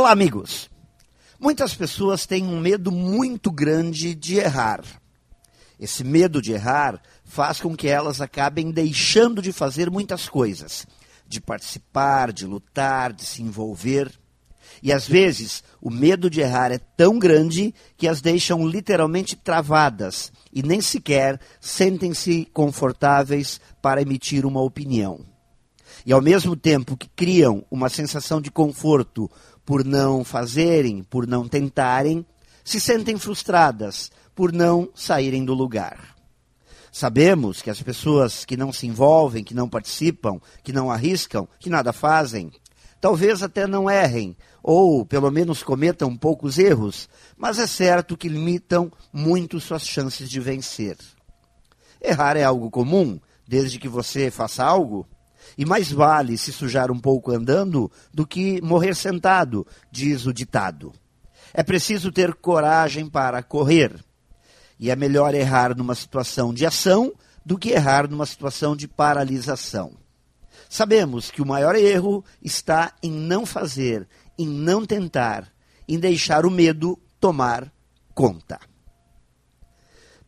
Olá, amigos. Muitas pessoas têm um medo muito grande de errar. Esse medo de errar faz com que elas acabem deixando de fazer muitas coisas, de participar, de lutar, de se envolver. E às vezes o medo de errar é tão grande que as deixam literalmente travadas e nem sequer sentem-se confortáveis para emitir uma opinião. E ao mesmo tempo que criam uma sensação de conforto por não fazerem, por não tentarem, se sentem frustradas por não saírem do lugar. Sabemos que as pessoas que não se envolvem, que não participam, que não arriscam, que nada fazem, talvez até não errem, ou pelo menos cometam poucos erros, mas é certo que limitam muito suas chances de vencer. Errar é algo comum, desde que você faça algo. E mais vale se sujar um pouco andando do que morrer sentado, diz o ditado. É preciso ter coragem para correr. E é melhor errar numa situação de ação do que errar numa situação de paralisação. Sabemos que o maior erro está em não fazer, em não tentar, em deixar o medo tomar conta.